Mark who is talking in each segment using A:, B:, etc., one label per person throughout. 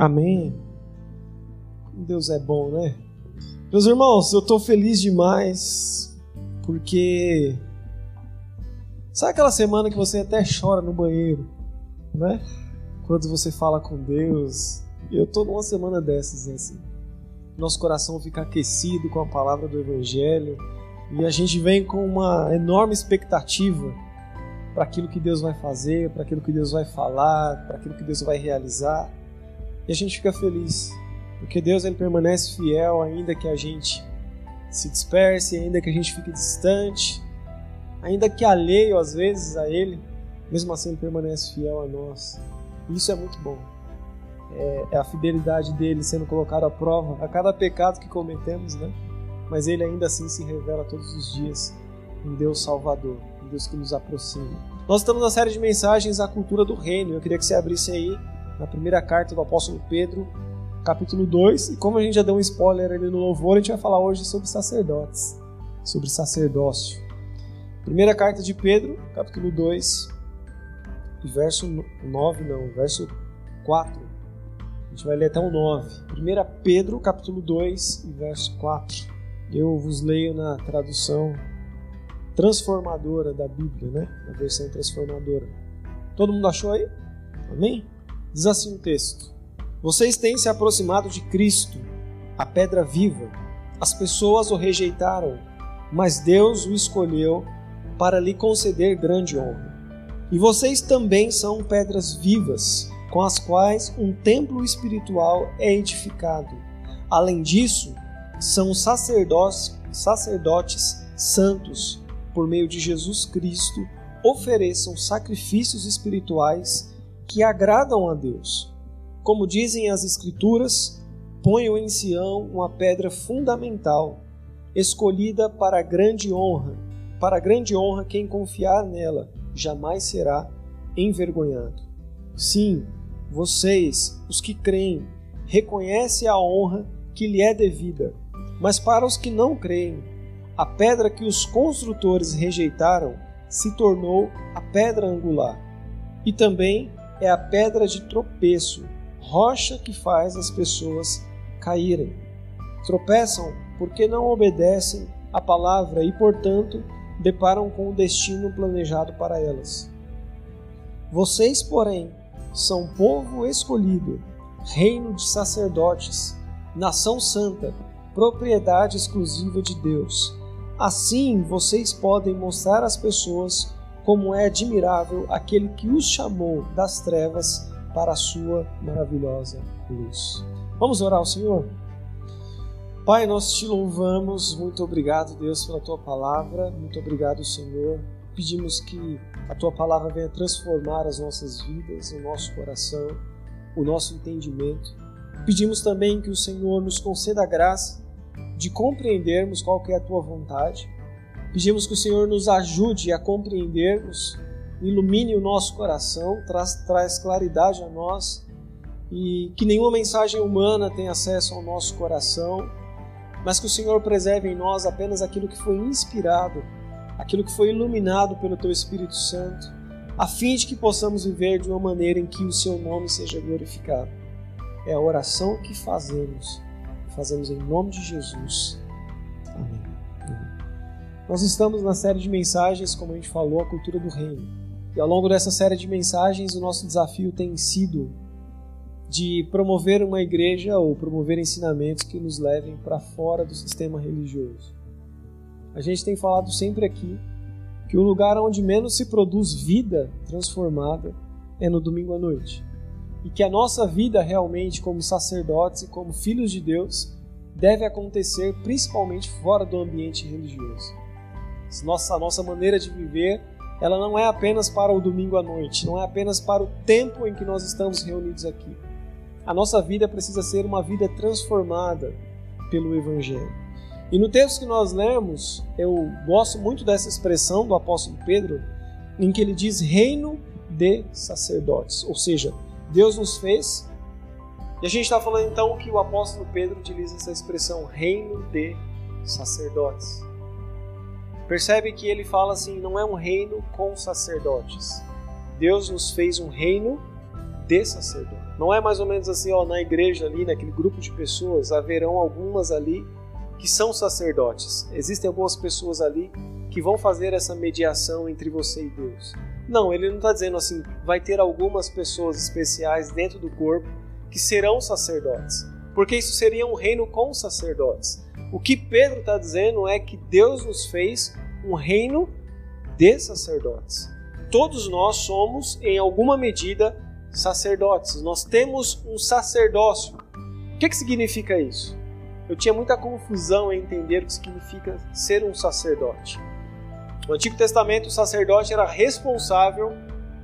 A: Amém. Deus é bom, né? Meus irmãos, eu estou feliz demais porque sabe aquela semana que você até chora no banheiro, né? Quando você fala com Deus. Eu estou numa semana dessas assim. Nosso coração fica aquecido com a palavra do Evangelho e a gente vem com uma enorme expectativa para aquilo que Deus vai fazer, para aquilo que Deus vai falar, para aquilo que Deus vai realizar. E a gente fica feliz, porque Deus ele permanece fiel ainda que a gente se disperse, ainda que a gente fique distante, ainda que alheio às vezes a Ele, mesmo assim Ele permanece fiel a nós. Isso é muito bom. É, é a fidelidade dele sendo colocada à prova a cada pecado que cometemos, né? Mas Ele ainda assim se revela todos os dias um Deus Salvador, um Deus que nos aproxima. Nós estamos na série de mensagens à cultura do reino. Eu queria que você abrisse aí na primeira carta do apóstolo Pedro, capítulo 2. E como a gente já deu um spoiler ali no louvor, a gente vai falar hoje sobre sacerdotes, sobre sacerdócio. Primeira carta de Pedro, capítulo 2, verso 9, não, verso 4. A gente vai ler até o 9. 1 Pedro, capítulo 2, verso 4. Eu vos leio na tradução transformadora da Bíblia, né? Na versão transformadora. Todo mundo achou aí? Amém? Diz assim o texto: Vocês têm se aproximado de Cristo, a pedra viva. As pessoas o rejeitaram, mas Deus o escolheu para lhe conceder grande honra. E vocês também são pedras vivas, com as quais um templo espiritual é edificado. Além disso, são sacerdotes, sacerdotes santos, por meio de Jesus Cristo, ofereçam sacrifícios espirituais que agradam a Deus. Como dizem as Escrituras, ponham em Sião uma pedra fundamental, escolhida para grande honra. Para grande honra, quem confiar nela jamais será envergonhado. Sim, vocês, os que creem, reconhecem a honra que lhe é devida. Mas para os que não creem, a pedra que os construtores rejeitaram se tornou a pedra angular. E também é a pedra de tropeço, rocha que faz as pessoas caírem. Tropeçam porque não obedecem à palavra e, portanto, deparam com o destino planejado para elas. Vocês, porém, são povo escolhido, reino de sacerdotes, nação santa, propriedade exclusiva de Deus. Assim vocês podem mostrar às pessoas como é admirável aquele que os chamou das trevas para a sua maravilhosa luz. Vamos orar ao Senhor? Pai, nós te louvamos, muito obrigado, Deus, pela tua palavra, muito obrigado, Senhor. Pedimos que a tua palavra venha transformar as nossas vidas, o nosso coração, o nosso entendimento. Pedimos também que o Senhor nos conceda a graça de compreendermos qual é a tua vontade Pedimos que o Senhor nos ajude a compreendermos, ilumine o nosso coração, traz, traz claridade a nós e que nenhuma mensagem humana tenha acesso ao nosso coração, mas que o Senhor preserve em nós apenas aquilo que foi inspirado, aquilo que foi iluminado pelo Teu Espírito Santo, a fim de que possamos viver de uma maneira em que o Seu nome seja glorificado. É a oração que fazemos, fazemos em nome de Jesus. Nós estamos na série de mensagens, como a gente falou, a cultura do reino. E ao longo dessa série de mensagens, o nosso desafio tem sido de promover uma igreja ou promover ensinamentos que nos levem para fora do sistema religioso. A gente tem falado sempre aqui que o lugar onde menos se produz vida transformada é no domingo à noite. E que a nossa vida realmente, como sacerdotes e como filhos de Deus, deve acontecer principalmente fora do ambiente religioso. Nossa, nossa maneira de viver, ela não é apenas para o domingo à noite, não é apenas para o tempo em que nós estamos reunidos aqui. A nossa vida precisa ser uma vida transformada pelo Evangelho. E no texto que nós lemos, eu gosto muito dessa expressão do apóstolo Pedro, em que ele diz reino de sacerdotes, ou seja, Deus nos fez. E a gente está falando então que o apóstolo Pedro utiliza essa expressão reino de sacerdotes. Percebe que ele fala assim: não é um reino com sacerdotes. Deus nos fez um reino de sacerdotes. Não é mais ou menos assim, ó, na igreja ali, naquele grupo de pessoas, haverão algumas ali que são sacerdotes. Existem algumas pessoas ali que vão fazer essa mediação entre você e Deus. Não, ele não está dizendo assim, vai ter algumas pessoas especiais dentro do corpo que serão sacerdotes, porque isso seria um reino com sacerdotes. O que Pedro está dizendo é que Deus nos fez um reino de sacerdotes. Todos nós somos, em alguma medida, sacerdotes. Nós temos um sacerdócio. O que, que significa isso? Eu tinha muita confusão em entender o que significa ser um sacerdote. No Antigo Testamento, o sacerdote era responsável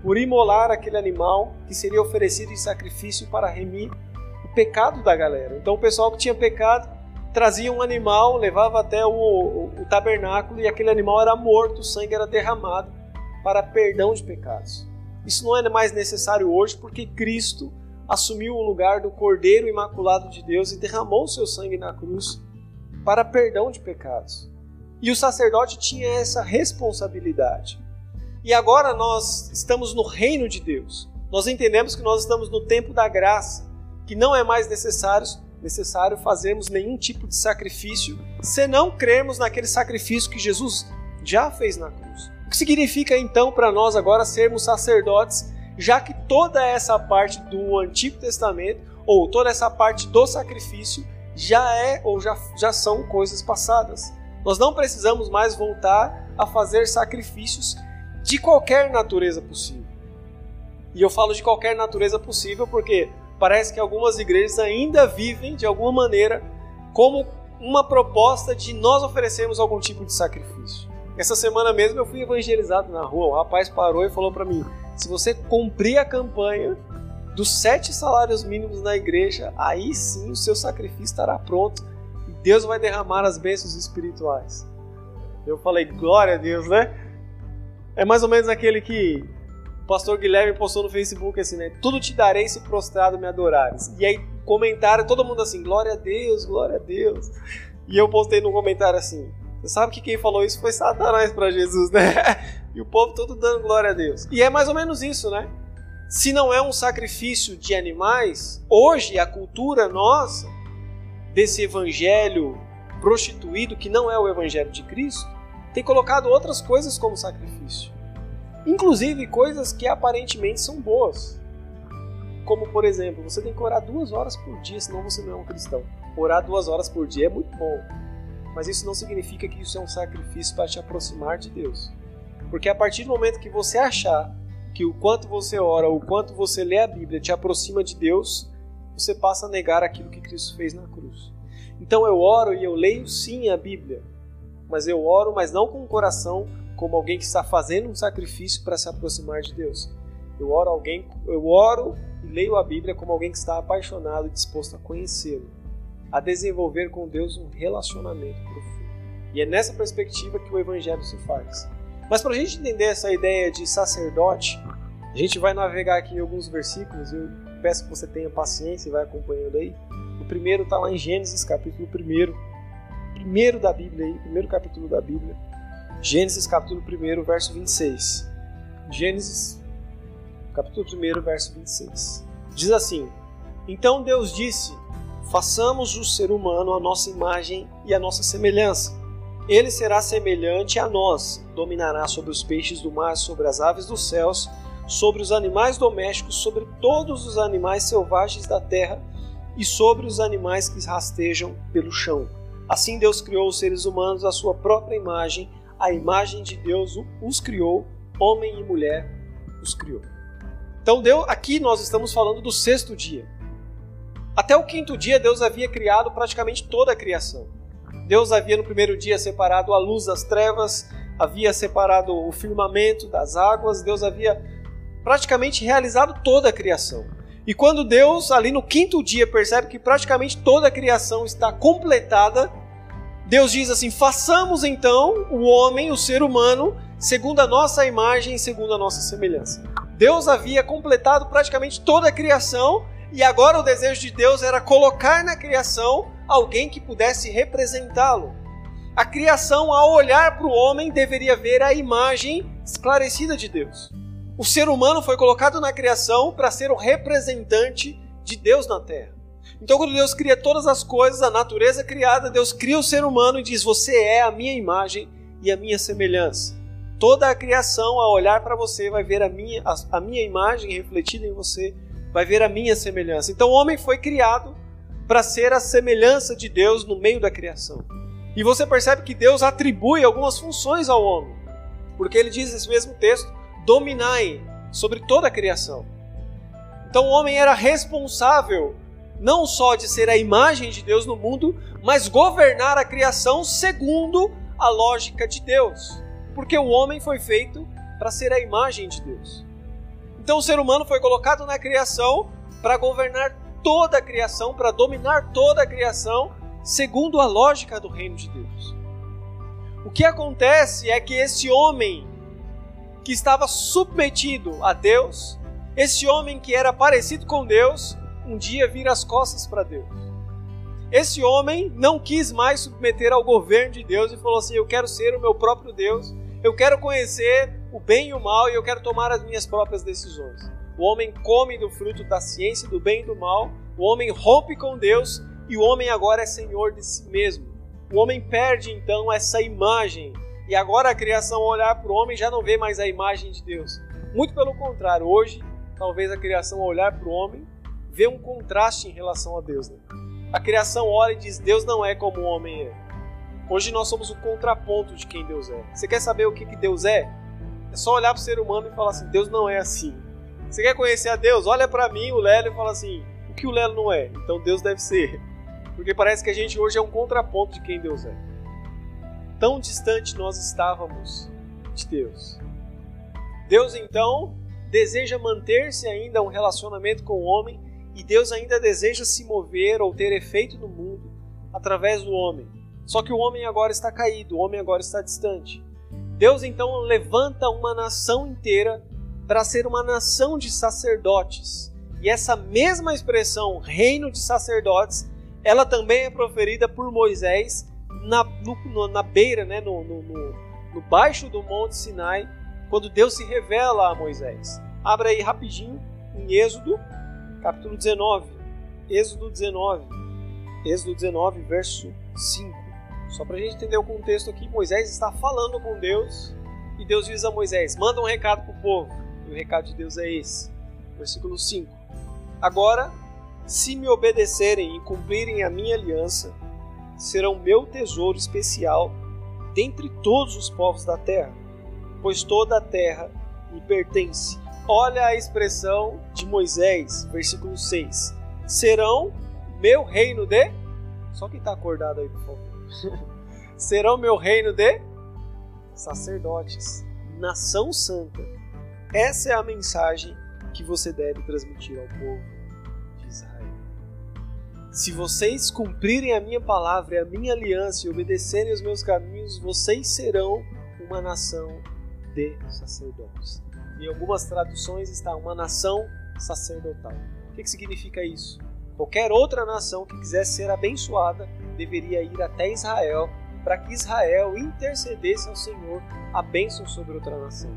A: por imolar aquele animal que seria oferecido em sacrifício para remir o pecado da galera. Então, o pessoal que tinha pecado trazia um animal, levava até o, o, o tabernáculo e aquele animal era morto, o sangue era derramado para perdão de pecados. Isso não é mais necessário hoje porque Cristo assumiu o lugar do Cordeiro Imaculado de Deus e derramou o seu sangue na cruz para perdão de pecados. E o sacerdote tinha essa responsabilidade. E agora nós estamos no reino de Deus. Nós entendemos que nós estamos no tempo da graça, que não é mais necessário, necessário fazermos nenhum tipo de sacrifício, se não crermos naquele sacrifício que Jesus já fez na cruz. O que significa então para nós agora sermos sacerdotes, já que toda essa parte do Antigo Testamento, ou toda essa parte do sacrifício, já é ou já, já são coisas passadas. Nós não precisamos mais voltar a fazer sacrifícios de qualquer natureza possível. E eu falo de qualquer natureza possível porque parece que algumas igrejas ainda vivem de alguma maneira como uma proposta de nós oferecermos algum tipo de sacrifício. Essa semana mesmo eu fui evangelizado na rua. O rapaz parou e falou para mim: se você cumprir a campanha dos sete salários mínimos na igreja, aí sim o seu sacrifício estará pronto Deus vai derramar as bênçãos espirituais. Eu falei, glória a Deus, né? É mais ou menos aquele que pastor Guilherme postou no Facebook assim, né? Tudo te darei se prostrado me adorares. E aí, comentário, todo mundo assim, glória a Deus, glória a Deus. E eu postei no comentário assim, você sabe que quem falou isso foi Satanás para Jesus, né? E o povo todo dando glória a Deus. E é mais ou menos isso, né? Se não é um sacrifício de animais, hoje a cultura nossa desse evangelho prostituído, que não é o evangelho de Cristo, tem colocado outras coisas como sacrifício. Inclusive coisas que aparentemente são boas. Como, por exemplo, você tem que orar duas horas por dia, senão você não é um cristão. Orar duas horas por dia é muito bom. Mas isso não significa que isso é um sacrifício para te aproximar de Deus. Porque a partir do momento que você achar que o quanto você ora, o quanto você lê a Bíblia te aproxima de Deus, você passa a negar aquilo que Cristo fez na cruz. Então eu oro e eu leio sim a Bíblia, mas eu oro, mas não com o coração como alguém que está fazendo um sacrifício para se aproximar de Deus. Eu oro alguém, eu oro e leio a Bíblia como alguém que está apaixonado e disposto a conhecê-lo, a desenvolver com Deus um relacionamento profundo. E é nessa perspectiva que o evangelho se faz. Mas para a gente entender essa ideia de sacerdote, a gente vai navegar aqui em alguns versículos. Eu peço que você tenha paciência e vai acompanhando aí. O primeiro está lá em Gênesis, capítulo 1. Primeiro da Bíblia aí, primeiro capítulo da Bíblia. Gênesis, capítulo 1, verso 26. Gênesis, capítulo 1, verso 26. Diz assim: Então Deus disse: Façamos o ser humano a nossa imagem e a nossa semelhança. Ele será semelhante a nós, dominará sobre os peixes do mar, sobre as aves dos céus sobre os animais domésticos, sobre todos os animais selvagens da terra e sobre os animais que rastejam pelo chão. Assim Deus criou os seres humanos à sua própria imagem, a imagem de Deus os criou, homem e mulher os criou. Então, Deus, aqui nós estamos falando do sexto dia. Até o quinto dia, Deus havia criado praticamente toda a criação. Deus havia no primeiro dia separado a luz das trevas, havia separado o firmamento das águas, Deus havia praticamente realizado toda a criação. E quando Deus, ali no quinto dia, percebe que praticamente toda a criação está completada, Deus diz assim: façamos então o homem, o ser humano, segundo a nossa imagem e segundo a nossa semelhança. Deus havia completado praticamente toda a criação e agora o desejo de Deus era colocar na criação alguém que pudesse representá-lo. A criação, ao olhar para o homem, deveria ver a imagem esclarecida de Deus. O ser humano foi colocado na criação para ser o representante de Deus na terra. Então, quando Deus cria todas as coisas, a natureza criada, Deus cria o ser humano e diz: Você é a minha imagem e a minha semelhança. Toda a criação, ao olhar para você, vai ver a minha, a, a minha imagem refletida em você, vai ver a minha semelhança. Então, o homem foi criado para ser a semelhança de Deus no meio da criação. E você percebe que Deus atribui algumas funções ao homem, porque ele diz nesse mesmo texto: dominai sobre toda a criação. Então o homem era responsável não só de ser a imagem de Deus no mundo, mas governar a criação segundo a lógica de Deus. Porque o homem foi feito para ser a imagem de Deus. Então o ser humano foi colocado na criação para governar toda a criação, para dominar toda a criação, segundo a lógica do reino de Deus. O que acontece é que esse homem que estava submetido a Deus, esse homem que era parecido com Deus, um dia vira as costas para Deus. Esse homem não quis mais submeter ao governo de Deus e falou assim: Eu quero ser o meu próprio Deus, eu quero conhecer o bem e o mal e eu quero tomar as minhas próprias decisões. O homem come do fruto da ciência do bem e do mal, o homem rompe com Deus e o homem agora é senhor de si mesmo. O homem perde então essa imagem e agora a criação ao olhar para o homem já não vê mais a imagem de Deus. Muito pelo contrário, hoje talvez a criação ao olhar para o homem vê um contraste em relação a Deus. Né? A criação olha e diz: Deus não é como o homem é. Hoje nós somos o contraponto de quem Deus é. Você quer saber o que, que Deus é? É só olhar para o ser humano e falar assim: Deus não é assim. Você quer conhecer a Deus? Olha para mim, o Lelo, e fala assim: o que o Lelo não é? Então Deus deve ser. Porque parece que a gente hoje é um contraponto de quem Deus é. Tão distante nós estávamos de Deus. Deus então deseja manter-se ainda um relacionamento com o homem e Deus ainda deseja se mover ou ter efeito no mundo através do homem. Só que o homem agora está caído, o homem agora está distante. Deus então levanta uma nação inteira para ser uma nação de sacerdotes. E essa mesma expressão, reino de sacerdotes, ela também é proferida por Moisés na, no, na beira, né, no, no, no, baixo do Monte Sinai, quando Deus se revela a Moisés. Abra aí rapidinho em Êxodo, capítulo 19. Êxodo 19. Êxodo 19, verso 5. Só para a gente entender o contexto aqui, Moisés está falando com Deus e Deus diz a Moisés: manda um recado para o povo. E o recado de Deus é esse. Versículo 5. Agora, se me obedecerem e cumprirem a minha aliança, serão meu tesouro especial dentre todos os povos da terra, pois toda a terra me pertence. Olha a expressão de Moisés, versículo 6. Serão meu reino de. Só quem está acordado aí, por favor. Serão meu reino de sacerdotes, nação santa. Essa é a mensagem que você deve transmitir ao povo de Israel. Se vocês cumprirem a minha palavra e a minha aliança e obedecerem os meus caminhos, vocês serão uma nação de sacerdotes. Em algumas traduções está uma nação sacerdotal. O que, que significa isso? Qualquer outra nação que quisesse ser abençoada deveria ir até Israel para que Israel intercedesse ao Senhor a bênção sobre outra nação.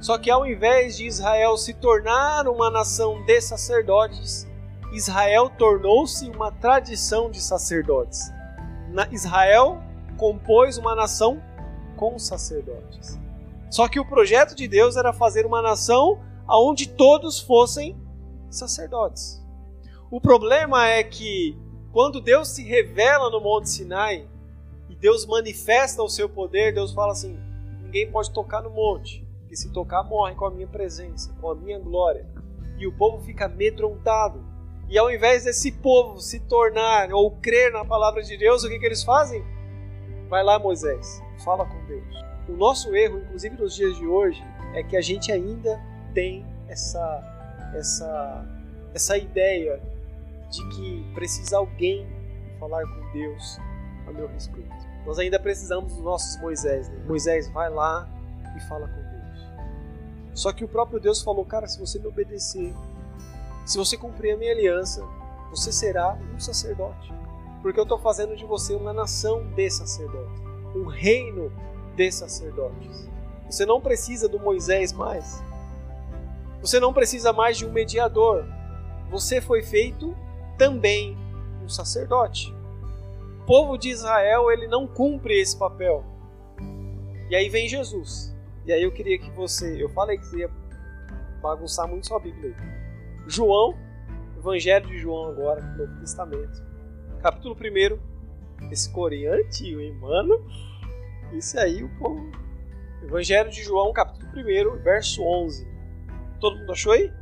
A: Só que ao invés de Israel se tornar uma nação de sacerdotes, Israel tornou-se uma tradição de sacerdotes. Israel compôs uma nação com sacerdotes. Só que o projeto de Deus era fazer uma nação onde todos fossem sacerdotes. O problema é que quando Deus se revela no Monte Sinai e Deus manifesta o seu poder, Deus fala assim: ninguém pode tocar no monte, porque se tocar morre com a minha presença, com a minha glória. E o povo fica amedrontado. E ao invés desse povo se tornar ou crer na palavra de Deus, o que, que eles fazem? Vai lá, Moisés, fala com Deus. O nosso erro, inclusive nos dias de hoje, é que a gente ainda tem essa, essa, essa ideia de que precisa alguém falar com Deus a meu respeito. Nós ainda precisamos dos nossos Moisés. Né? Moisés, vai lá e fala com Deus. Só que o próprio Deus falou, cara, se você me obedecer, se você cumprir a minha aliança, você será um sacerdote. Porque eu estou fazendo de você uma nação de sacerdotes, um reino de sacerdotes. Você não precisa do Moisés mais. Você não precisa mais de um mediador. você foi feito também um sacerdote. O povo de Israel, ele não cumpre esse papel. E aí vem Jesus. E aí eu queria que você, eu falei que você ia bagunçar muito sua Bíblia aí. João, Evangelho de João agora, Novo Testamento. Capítulo 1, esse coreano antigo, hein, mano? Isso aí, o povo. Evangelho de João, capítulo 1, verso 11. Todo mundo achou aí?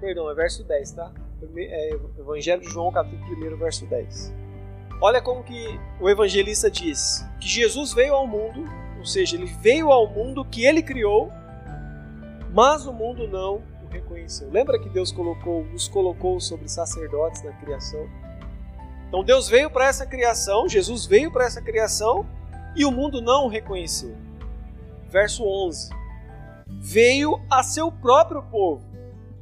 A: Perdão, é verso 10, tá? É Evangelho de João, capítulo 1, verso 10. Olha como que o evangelista diz que Jesus veio ao mundo, ou seja, ele veio ao mundo que ele criou, mas o mundo não o reconheceu. Lembra que Deus colocou, nos colocou sobre sacerdotes na criação? Então Deus veio para essa criação, Jesus veio para essa criação e o mundo não o reconheceu. Verso 11. Veio a seu próprio povo.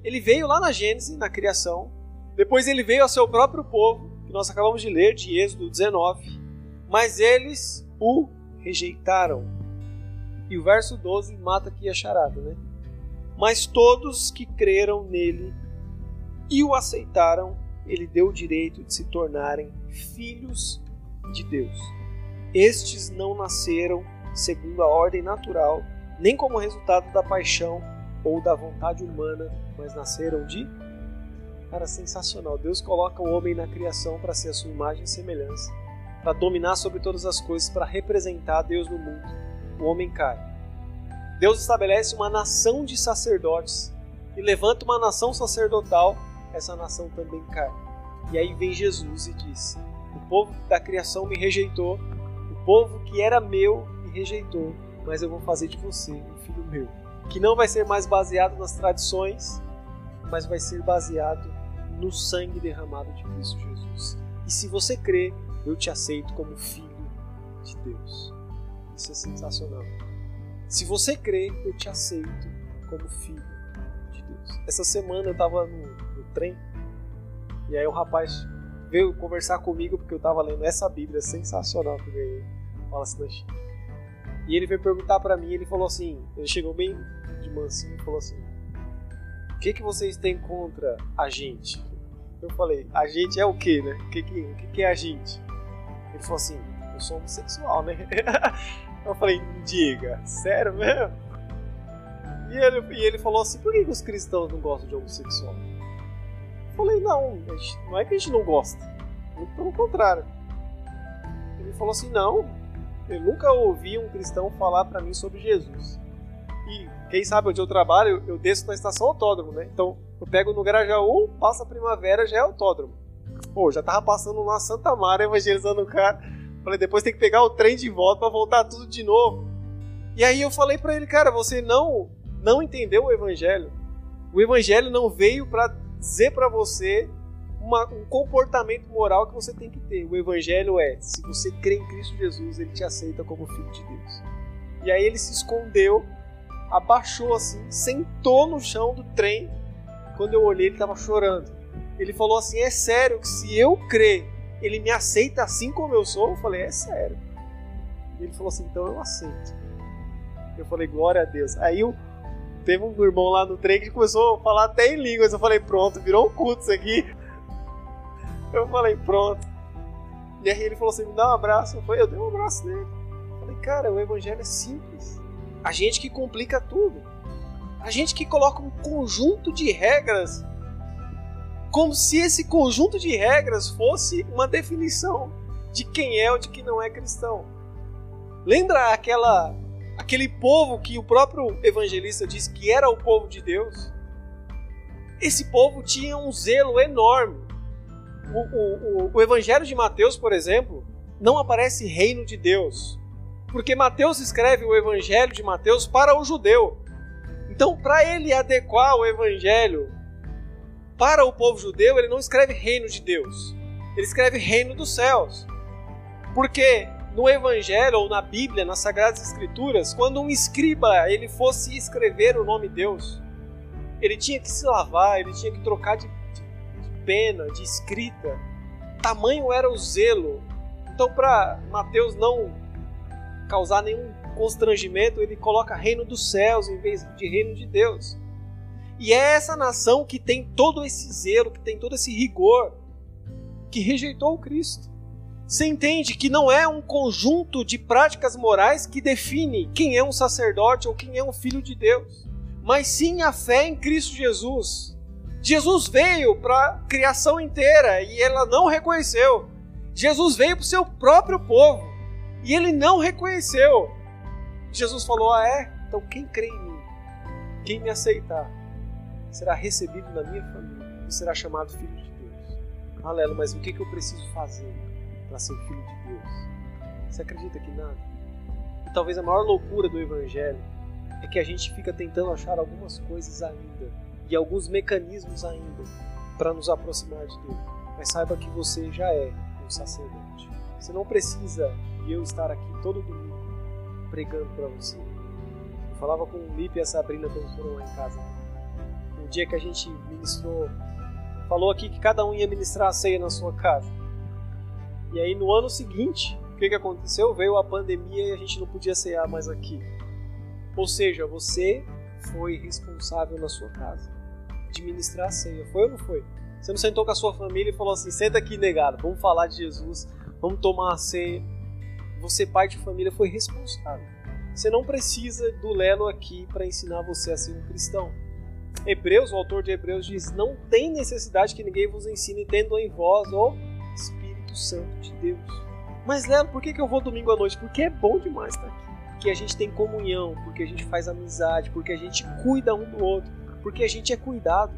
A: Ele veio lá na Gênesis, na criação. Depois ele veio a seu próprio povo que nós acabamos de ler, de Êxodo 19. Mas eles o rejeitaram. E o verso 12 mata aqui a charada, né? Mas todos que creram nele e o aceitaram, ele deu o direito de se tornarem filhos de Deus. Estes não nasceram segundo a ordem natural, nem como resultado da paixão ou da vontade humana, mas nasceram de Cara, sensacional. Deus coloca o homem na criação para ser a sua imagem e semelhança, para dominar sobre todas as coisas, para representar Deus no mundo. O homem cai. Deus estabelece uma nação de sacerdotes e levanta uma nação sacerdotal, essa nação também cai. E aí vem Jesus e diz: O povo da criação me rejeitou, povo que era meu me rejeitou, mas eu vou fazer de você um filho meu, que não vai ser mais baseado nas tradições, mas vai ser baseado no sangue derramado de Cristo Jesus. E se você crê, eu te aceito como filho de Deus. Isso é sensacional. Se você crê, eu te aceito como filho de Deus. Essa semana eu estava no, no, trem e aí o rapaz veio conversar comigo porque eu estava lendo essa Bíblia sensacional que eu ganhei. Fala assim na China. E ele veio perguntar para mim, ele falou assim, ele chegou bem de mansinho e falou assim: "O que que vocês têm contra a gente?" Eu falei, a gente é o quê, né? O que, que, o que, que é a gente? Ele falou assim, eu sou homossexual, né? Eu falei, diga, sério mesmo? E ele, e ele falou assim, por que, que os cristãos não gostam de homossexual? Eu falei, não, não é que a gente não gosta. Muito pelo contrário. Ele falou assim, não, eu nunca ouvi um cristão falar para mim sobre Jesus. E quem sabe onde eu trabalho, eu desço na estação autódromo, né? Então eu pego no Grajaú, passa a primavera, já é autódromo. Pô, já tava passando na Santa Mara evangelizando o cara. Falei, depois tem que pegar o trem de volta para voltar tudo de novo. E aí eu falei para ele, cara, você não não entendeu o evangelho. O evangelho não veio para dizer para você uma, um comportamento moral que você tem que ter. O evangelho é, se você crê em Cristo Jesus, ele te aceita como filho de Deus. E aí ele se escondeu abaixou assim, sentou no chão do trem. Quando eu olhei, ele estava chorando. Ele falou assim: É sério que se eu crer, ele me aceita assim como eu sou? Eu falei: É sério. Ele falou assim: Então eu aceito. Eu falei: Glória a Deus. Aí eu, teve um irmão lá no trem que começou a falar até em línguas. Eu falei: Pronto, virou um culto isso aqui. Eu falei: Pronto. E aí ele falou assim: Me dá um abraço. Eu falei: Eu dei um abraço nele. Eu falei: Cara, o evangelho é simples. A gente que complica tudo. A gente que coloca um conjunto de regras como se esse conjunto de regras fosse uma definição de quem é ou de quem não é cristão. Lembra aquela aquele povo que o próprio evangelista diz que era o povo de Deus? Esse povo tinha um zelo enorme. O, o, o, Evangelho de Mateus, por exemplo, não aparece reino de Deus, porque Mateus escreve o evangelho de Mateus para o judeu. Então, para ele adequar o evangelho para o povo judeu, ele não escreve reino de Deus. Ele escreve reino dos céus. Porque no evangelho ou na Bíblia, nas sagradas escrituras, quando um escriba ele fosse escrever o nome de Deus, ele tinha que se lavar, ele tinha que trocar de pena, de escrita. Tamanho era o zelo. Então, para Mateus não causar nenhum constrangimento, ele coloca reino dos céus em vez de reino de Deus. E é essa nação que tem todo esse zelo, que tem todo esse rigor, que rejeitou o Cristo. Você entende que não é um conjunto de práticas morais que define quem é um sacerdote ou quem é um filho de Deus, mas sim a fé em Cristo Jesus. Jesus veio para a criação inteira e ela não reconheceu. Jesus veio para o seu próprio povo e ele não reconheceu. Jesus falou: Ah, é? Então quem crê em mim, quem me aceitar, será recebido na minha família e será chamado filho de Deus. Alelo, mas o que eu preciso fazer? para ser filho de Deus. Você acredita que nada? E talvez a maior loucura do Evangelho é que a gente fica tentando achar algumas coisas ainda e alguns mecanismos ainda para nos aproximar de Deus. Mas saiba que você já é um sacerdote. Você não precisa de eu estar aqui todo domingo pregando para você. Eu falava com o Lipe e a Sabrina quando foram lá em casa. Um dia que a gente ministrou, falou aqui que cada um ia ministrar a ceia na sua casa. E aí no ano seguinte, o que, que aconteceu? Veio a pandemia e a gente não podia cear mais aqui. Ou seja, você foi responsável na sua casa de ministrar a ceia. Foi ou não foi? Você não sentou com a sua família e falou assim: senta aqui, negado, vamos falar de Jesus, vamos tomar a ceia. Você, pai de família, foi responsável. Você não precisa do Lelo aqui para ensinar você a ser um cristão. Hebreus, o autor de Hebreus, diz: Não tem necessidade que ninguém vos ensine, tendo em vós o Espírito Santo de Deus. Mas, Lelo, por que, eu vou domingo à noite? Porque é bom demais estar aqui. Porque a gente tem comunhão, porque a gente faz amizade, porque a gente cuida um do outro, porque a gente é cuidado.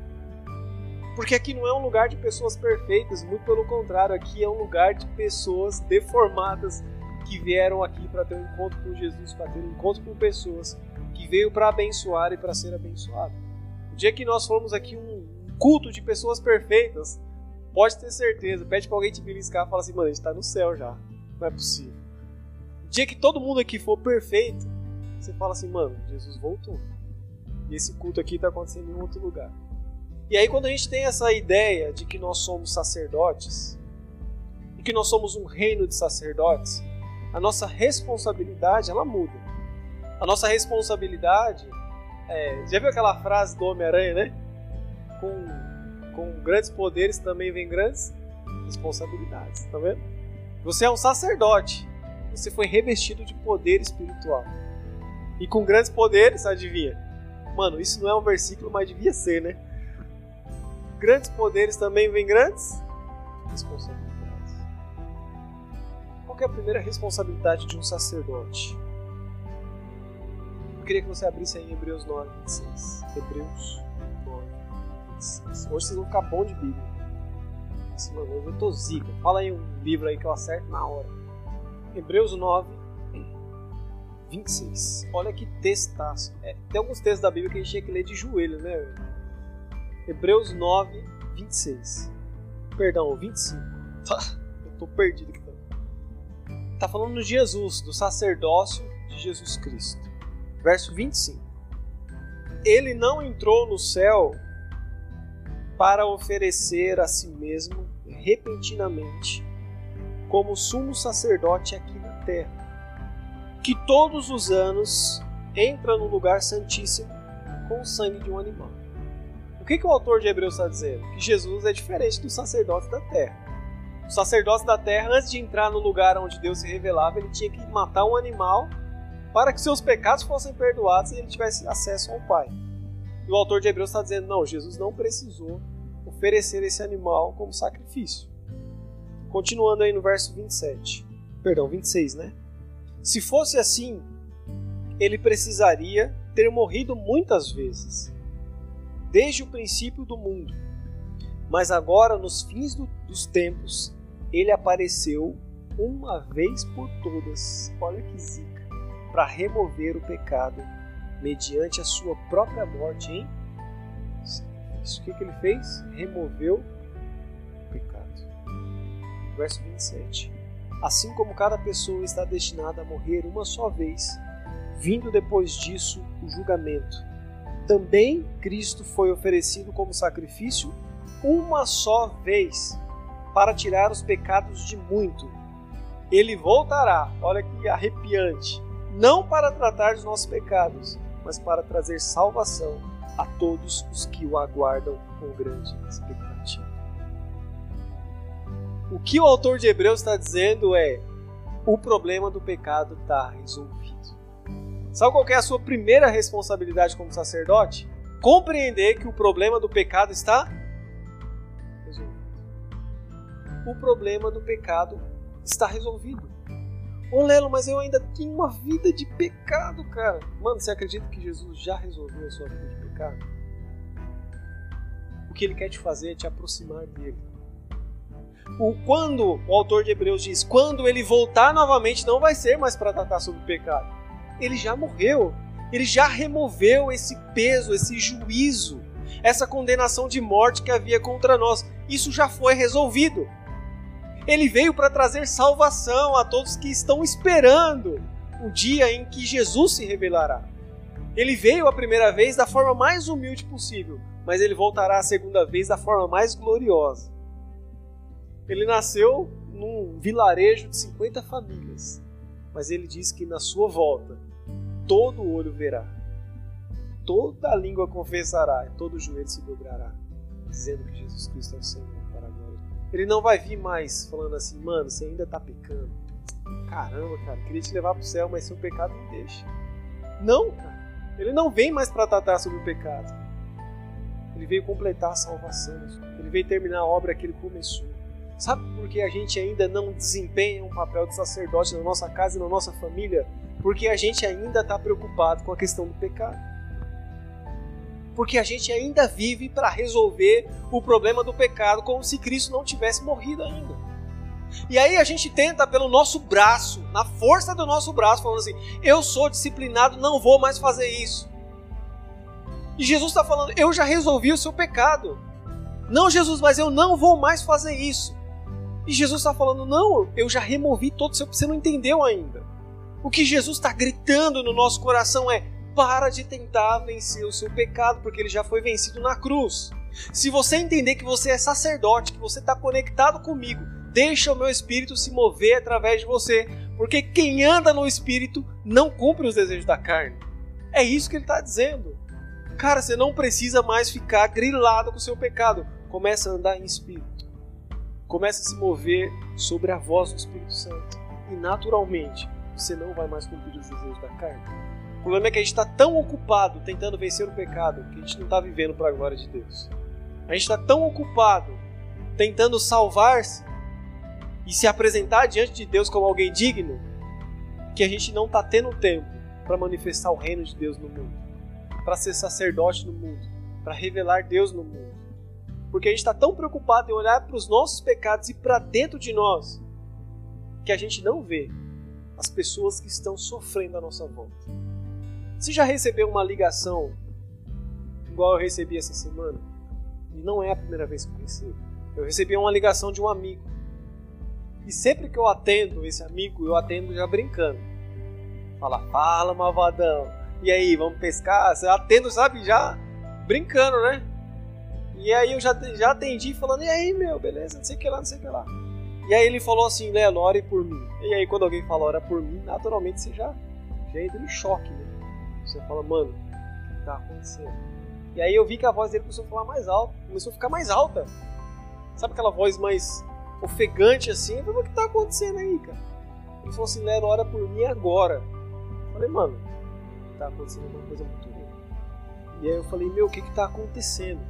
A: Porque aqui não é um lugar de pessoas perfeitas, muito pelo contrário, aqui é um lugar de pessoas deformadas que vieram aqui para ter um encontro com Jesus, para ter um encontro com pessoas que veio para abençoar e para ser abençoado. O dia que nós formos aqui um culto de pessoas perfeitas, Pode ter certeza. Pede pra alguém te beliscar e fala assim, mano, a gente tá no céu já. Não é possível. O dia que todo mundo aqui for perfeito, você fala assim, mano, Jesus voltou. Esse culto aqui tá acontecendo em outro lugar. E aí quando a gente tem essa ideia de que nós somos sacerdotes, e que nós somos um reino de sacerdotes, a nossa responsabilidade, ela muda. A nossa responsabilidade, é, já viu aquela frase do Homem-Aranha, né? Com com grandes poderes também vem grandes responsabilidades, tá vendo? Você é um sacerdote, você foi revestido de poder espiritual. E com grandes poderes, adivinha? Mano, isso não é um versículo, mas devia ser, né? Grandes poderes também vem grandes responsabilidades. Qual é a primeira responsabilidade de um sacerdote? Eu queria que você abrisse aí em Hebreus 9, 26. Hebreus Hoje vocês vão ficar bom de Bíblia. Assim, eu tô zica. Fala aí um livro aí que eu acerto na hora. Hebreus 9, 26. Olha que textaço. É, tem alguns textos da Bíblia que a gente tinha que ler de joelho, né? Hebreus 9, 26. Perdão, 25. Eu tô perdido aqui. Tá falando de Jesus, do sacerdócio de Jesus Cristo. Verso 25. Ele não entrou no céu para oferecer a si mesmo repentinamente como sumo sacerdote aqui na terra, que todos os anos entra no lugar santíssimo com o sangue de um animal. O que, que o autor de Hebreus está dizendo? Que Jesus é diferente do sacerdote da terra. O sacerdote da terra, antes de entrar no lugar onde Deus se revelava, ele tinha que matar um animal para que seus pecados fossem perdoados e ele tivesse acesso ao Pai. E o autor de Hebreus está dizendo: não, Jesus não precisou oferecer esse animal como sacrifício. Continuando aí no verso 27. Perdão, 26, né? Se fosse assim, ele precisaria ter morrido muitas vezes, desde o princípio do mundo. Mas agora, nos fins do, dos tempos, ele apareceu uma vez por todas, olha que zica, para remover o pecado mediante a sua própria morte em isso. O que, que ele fez? Removeu o pecado. Verso 27. Assim como cada pessoa está destinada a morrer uma só vez, vindo depois disso o julgamento, também Cristo foi oferecido como sacrifício uma só vez para tirar os pecados de muito. Ele voltará, olha que arrepiante, não para tratar dos nossos pecados, mas para trazer salvação a todos os que o aguardam com grande expectativa. O que o autor de Hebreus está dizendo é: o problema do pecado está resolvido. Sabe qual é a sua primeira responsabilidade como sacerdote? Compreender que o problema do pecado está resolvido. O problema do pecado está resolvido. Ô Lelo, mas eu ainda tenho uma vida de pecado, cara. Mano, você acredita que Jesus já resolveu a sua vida de pecado? O que ele quer te fazer é te aproximar dele. O quando o autor de Hebreus diz, quando ele voltar novamente, não vai ser mais para tratar sobre o pecado. Ele já morreu. Ele já removeu esse peso, esse juízo, essa condenação de morte que havia contra nós. Isso já foi resolvido. Ele veio para trazer salvação a todos que estão esperando o dia em que Jesus se revelará. Ele veio a primeira vez da forma mais humilde possível, mas ele voltará a segunda vez da forma mais gloriosa. Ele nasceu num vilarejo de 50 famílias, mas ele diz que na sua volta todo olho verá, toda língua confessará, e todo joelho se dobrará, dizendo que Jesus Cristo é o Senhor. Ele não vai vir mais falando assim, mano, você ainda tá pecando. Caramba, cara, queria te levar pro céu, mas seu pecado me deixa. Não, cara. Ele não vem mais para tratar sobre o pecado. Ele veio completar a salvação. Ele veio terminar a obra que ele começou. Sabe por que a gente ainda não desempenha um papel de sacerdote na nossa casa e na nossa família? Porque a gente ainda está preocupado com a questão do pecado porque a gente ainda vive para resolver o problema do pecado como se Cristo não tivesse morrido ainda. E aí a gente tenta pelo nosso braço, na força do nosso braço, falando assim: eu sou disciplinado, não vou mais fazer isso. E Jesus está falando: eu já resolvi o seu pecado. Não, Jesus, mas eu não vou mais fazer isso. E Jesus está falando: não, eu já removi todo o seu. Você não entendeu ainda. O que Jesus está gritando no nosso coração é: para de tentar vencer o seu pecado, porque ele já foi vencido na cruz. Se você entender que você é sacerdote, que você está conectado comigo, deixa o meu espírito se mover através de você, porque quem anda no espírito não cumpre os desejos da carne. É isso que ele está dizendo. Cara, você não precisa mais ficar grilado com o seu pecado. Começa a andar em espírito. Começa a se mover sobre a voz do Espírito Santo. E naturalmente, você não vai mais cumprir os desejos da carne. O problema é que a gente está tão ocupado tentando vencer o pecado que a gente não está vivendo para a glória de Deus. A gente está tão ocupado tentando salvar-se e se apresentar diante de Deus como alguém digno que a gente não está tendo tempo para manifestar o reino de Deus no mundo, para ser sacerdote no mundo, para revelar Deus no mundo. Porque a gente está tão preocupado em olhar para os nossos pecados e para dentro de nós que a gente não vê as pessoas que estão sofrendo à nossa volta. Você já recebeu uma ligação igual eu recebi essa semana? E não é a primeira vez que eu recebo. Eu recebi uma ligação de um amigo. E sempre que eu atendo esse amigo, eu atendo já brincando. Fala, fala, malvadão. E aí, vamos pescar? Você atendo, sabe, já brincando, né? E aí eu já, já atendi falando, e aí, meu, beleza, não sei o que lá, não sei o que lá. E aí ele falou assim, Lelo, ore por mim. E aí quando alguém fala ora por mim, naturalmente você já, já entra em choque, né? Você fala, mano, o que tá acontecendo? E aí eu vi que a voz dele começou a falar mais alto, começou a ficar mais alta. Sabe aquela voz mais ofegante assim? Eu falei, o que tá acontecendo aí, cara? Ele falou assim, Lero, ora por mim agora. Eu falei, mano, tá acontecendo uma coisa muito ruim. E aí eu falei, meu, o que que tá acontecendo?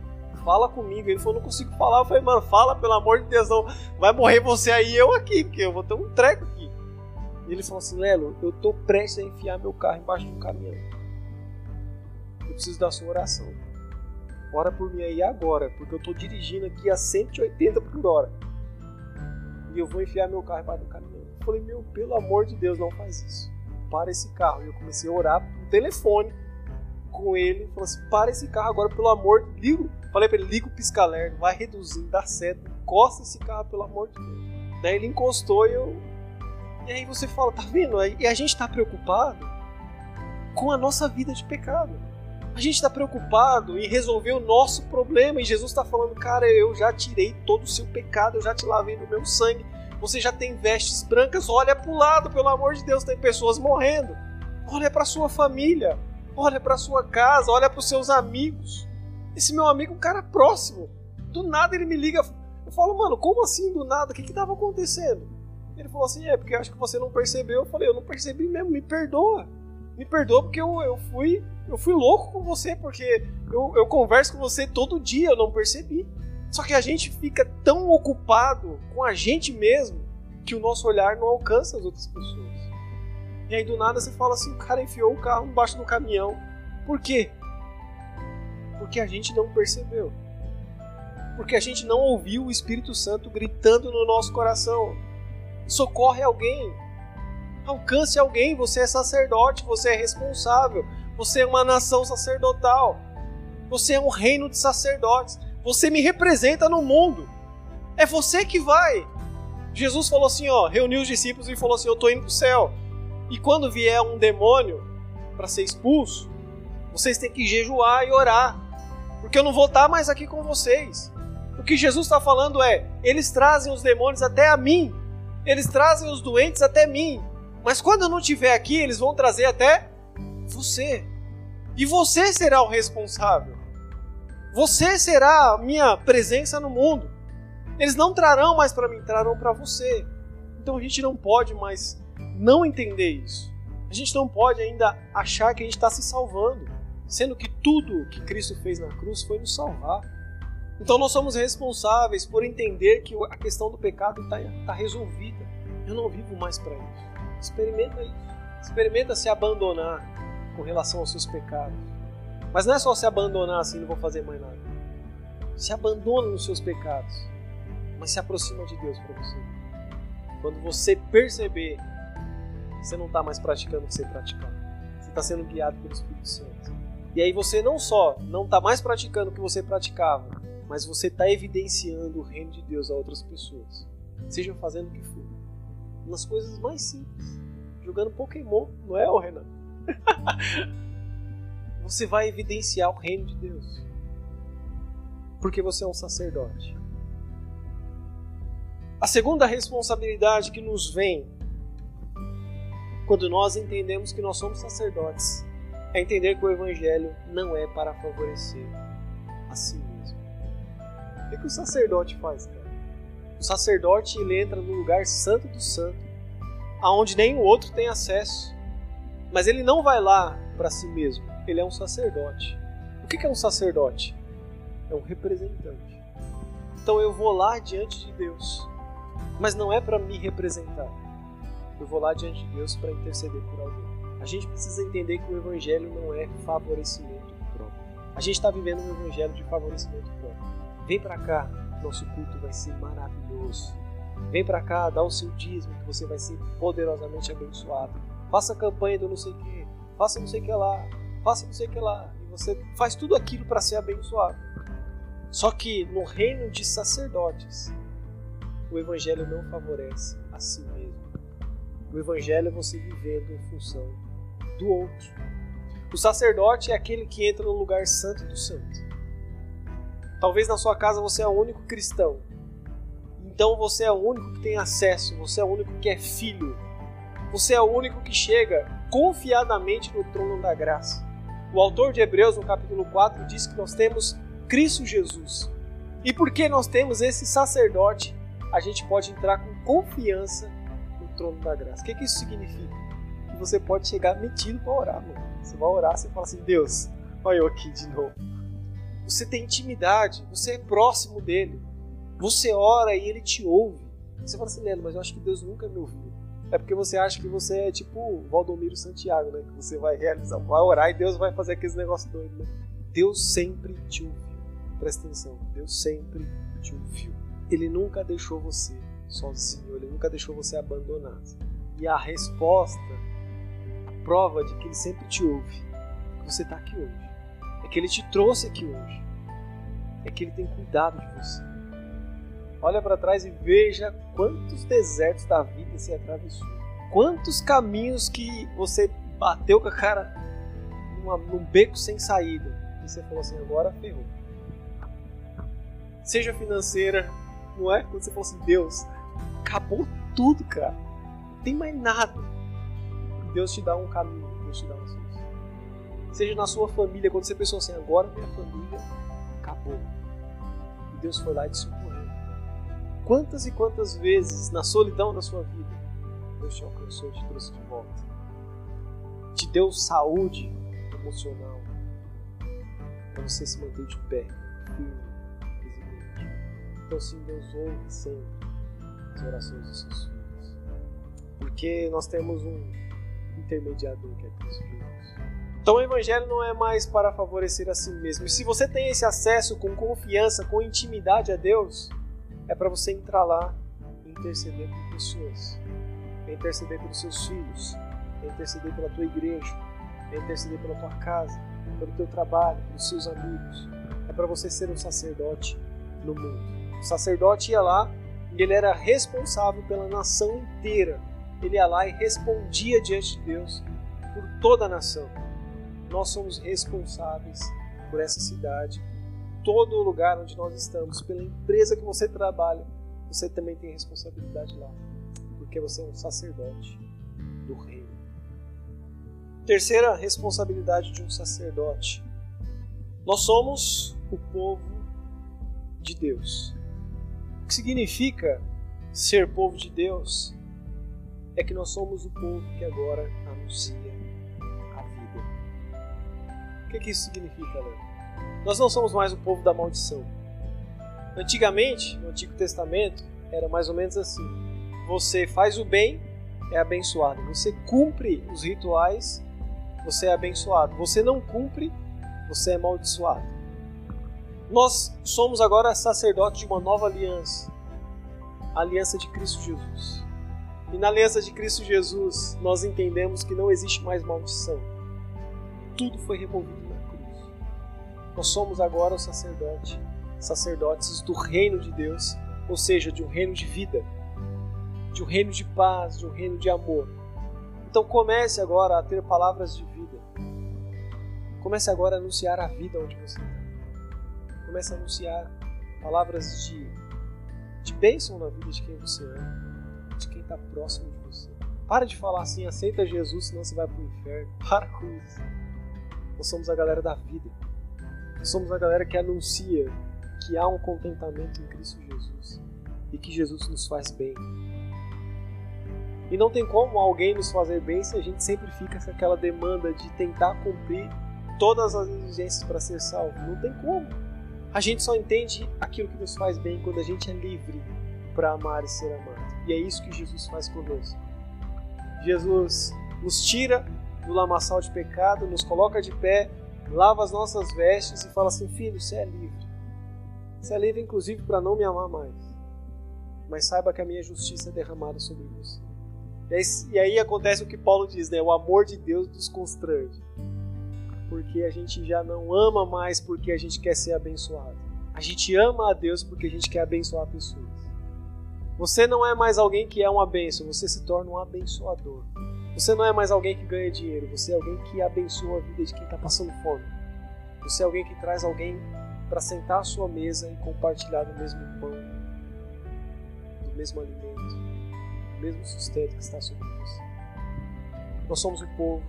A: Fala comigo. Ele falou, não consigo falar. Eu falei, mano, fala, pelo amor de Deus, não. Vai morrer você aí e eu aqui, porque eu vou ter um treco aqui. E ele falou assim, Lelo, eu tô prestes a enfiar meu carro embaixo de um caminhão. Eu preciso da sua oração. Ora por mim aí agora, porque eu estou dirigindo aqui a 180 por hora. E eu vou enfiar meu carro embaixo do caminhão. Eu falei, meu, pelo amor de Deus, não faz isso. Para esse carro. E eu comecei a orar por telefone com ele. Falei assim, para esse carro agora, pelo amor de Deus. Falei para ele, liga o pisca-alerta, vai reduzindo, dá certo. Encosta esse carro, pelo amor de Deus. Daí ele encostou e eu... E aí você fala, tá vendo? E a gente está preocupado com a nossa vida de pecado. A gente está preocupado em resolver o nosso problema e Jesus está falando, cara, eu já tirei todo o seu pecado, eu já te lavei no meu sangue. Você já tem vestes brancas, olha para o lado, pelo amor de Deus, tem pessoas morrendo. Olha para sua família. olha para sua casa, olha para os seus amigos. Esse meu amigo é um cara próximo. Do nada ele me liga. Eu falo, mano, como assim do nada? O que estava acontecendo? Ele falou assim: é porque acho que você não percebeu. Eu falei: eu não percebi mesmo, me perdoa. Me perdoa porque eu, eu fui eu fui louco com você, porque eu, eu converso com você todo dia, eu não percebi. Só que a gente fica tão ocupado com a gente mesmo que o nosso olhar não alcança as outras pessoas. E aí do nada você fala assim: o cara enfiou o carro embaixo do caminhão. Por quê? Porque a gente não percebeu. Porque a gente não ouviu o Espírito Santo gritando no nosso coração: socorre alguém, alcance alguém. Você é sacerdote, você é responsável, você é uma nação sacerdotal, você é um reino de sacerdotes, você me representa no mundo. É você que vai. Jesus falou assim, ó, reuniu os discípulos e falou assim: "Eu estou indo para o céu. E quando vier um demônio para ser expulso, vocês têm que jejuar e orar, porque eu não vou estar mais aqui com vocês. O que Jesus está falando é: eles trazem os demônios até a mim, eles trazem os doentes até mim, mas quando eu não estiver aqui, eles vão trazer até você. E você será o responsável. Você será a minha presença no mundo. Eles não trarão mais para mim, trarão para você. Então a gente não pode mais não entender isso. A gente não pode ainda achar que a gente está se salvando, sendo que tudo que Cristo fez na cruz foi nos salvar. Então nós somos responsáveis por entender que a questão do pecado está tá resolvida. Eu não vivo mais para isso. Experimenta isso. Experimenta se abandonar com relação aos seus pecados. Mas não é só se abandonar assim, não vou fazer mais nada. Se abandona nos seus pecados, mas se aproxima de Deus para você. Quando você perceber você não está mais praticando o que você praticava, você está sendo guiado pelo Espírito Santo. E aí você não só não está mais praticando o que você praticava, mas você está evidenciando o reino de Deus a outras pessoas. Seja fazendo o que for. Nas coisas mais simples. Jogando Pokémon, não é, Renan? você vai evidenciar o reino de Deus. Porque você é um sacerdote. A segunda responsabilidade que nos vem quando nós entendemos que nós somos sacerdotes é entender que o evangelho não é para favorecer a si mesmo. O que, o sacerdote faz, cara? O sacerdote ele entra no lugar santo do santo, aonde nenhum outro tem acesso. Mas ele não vai lá para si mesmo. Ele é um sacerdote. O que é um sacerdote? É um representante. Então eu vou lá diante de Deus, mas não é para me representar. Eu vou lá diante de Deus para interceder por alguém. A gente precisa entender que o evangelho não é favorecimento próprio. A gente está vivendo um evangelho de favorecimento próprio. Vem para cá, nosso culto vai ser maravilhoso. Vem para cá, dá o seu dízimo que você vai ser poderosamente abençoado faça campanha do não sei que, faça não sei que lá, faça não sei que lá. E você faz tudo aquilo para ser abençoado. Só que no reino de sacerdotes, o evangelho não favorece a si mesmo. O evangelho é você vivendo em função do outro. O sacerdote é aquele que entra no lugar santo do santo. Talvez na sua casa você é o único cristão. Então você é o único que tem acesso, você é o único que é filho você é o único que chega confiadamente no trono da graça. O autor de Hebreus, no capítulo 4, diz que nós temos Cristo Jesus. E porque nós temos esse sacerdote, a gente pode entrar com confiança no trono da graça. O que, que isso significa? Você pode chegar metido para orar, mano. Você vai orar, você fala assim: Deus, olha eu aqui de novo. Você tem intimidade, você é próximo dele. Você ora e ele te ouve. Você fala assim, Leno, mas eu acho que Deus nunca me ouviu. É porque você acha que você é tipo Valdomiro Santiago, né? Que você vai realizar, vai orar e Deus vai fazer aqueles negócios doidos, né? Deus sempre te ouviu. Presta atenção, Deus sempre te ouviu. Ele nunca deixou você sozinho, ele nunca deixou você abandonado. E a resposta, prova de que ele sempre te ouve, que você está aqui hoje. É que ele te trouxe aqui hoje. É que ele tem cuidado de você. Olha para trás e veja quantos desertos da vida você atravessou. Quantos caminhos que você bateu com a cara numa, num beco sem saída. E você falou assim, agora ferrou. Seja financeira, não é? Quando você falou assim, Deus, acabou tudo, cara. Não tem mais nada. Deus te dá um caminho, Deus te dá uma solução. seja na sua família, quando você pensou assim, agora minha família acabou. E Deus foi lá e te socorreu. Quantas e quantas vezes na solidão da sua vida Deus te alcançou e te trouxe de volta? Te deu saúde emocional para você se manter de pé, firme, resiliente. Então, sim, Deus ouve sempre as orações dos seus filhos. Porque nós temos um intermediador que é Cristo Jesus. Então, o Evangelho não é mais para favorecer a si mesmo. E se você tem esse acesso com confiança, com intimidade a Deus, é para você entrar lá e interceder por pessoas, é interceder pelos seus filhos, é interceder pela tua igreja, é interceder pela tua casa, pelo teu trabalho, pelos seus amigos. É para você ser um sacerdote no mundo. O sacerdote ia lá e ele era responsável pela nação inteira. Ele ia lá e respondia diante de Deus por toda a nação. Nós somos responsáveis por essa cidade, todo o lugar onde nós estamos, pela empresa que você trabalha, você também tem responsabilidade lá, porque você é um sacerdote do reino. Terceira responsabilidade de um sacerdote. Nós somos o povo de Deus. O que significa ser povo de Deus é que nós somos o povo que agora anuncia a vida. O que, que isso significa, Léo? Nós não somos mais o povo da maldição. Antigamente, no Antigo Testamento, era mais ou menos assim: você faz o bem, é abençoado. Você cumpre os rituais, você é abençoado. Você não cumpre, você é amaldiçoado. Nós somos agora sacerdotes de uma nova aliança a aliança de Cristo Jesus. E na aliança de Cristo Jesus, nós entendemos que não existe mais maldição. Tudo foi removido nós somos agora os sacerdotes, sacerdotes do reino de Deus, ou seja, de um reino de vida, de um reino de paz, de um reino de amor. Então comece agora a ter palavras de vida. Comece agora a anunciar a vida onde você está. Comece a anunciar palavras de, de bênção na vida de quem você ama, de quem está próximo de você. Para de falar assim, aceita Jesus, senão você vai para o inferno. Para com isso. Nós somos a galera da vida somos a galera que anuncia que há um contentamento em Cristo Jesus e que Jesus nos faz bem. E não tem como alguém nos fazer bem se a gente sempre fica com aquela demanda de tentar cumprir todas as exigências para ser salvo. Não tem como. A gente só entende aquilo que nos faz bem quando a gente é livre para amar e ser amado. E é isso que Jesus faz conosco. Jesus nos tira do lamaçal de pecado, nos coloca de pé lava as nossas vestes e fala assim: Filho, você é livre. Você é livre, inclusive, para não me amar mais. Mas saiba que a minha justiça é derramada sobre você. E aí, acontece o que Paulo diz, né? O amor de Deus nos constrange. Porque a gente já não ama mais porque a gente quer ser abençoado. A gente ama a Deus porque a gente quer abençoar pessoas. Você não é mais alguém que é uma bênção, você se torna um abençoador. Você não é mais alguém que ganha dinheiro, você é alguém que abençoa a vida de quem está passando fome. Você é alguém que traz alguém para sentar à sua mesa e compartilhar do mesmo pão, do mesmo alimento, do mesmo sustento que está sobre você. Nós somos o povo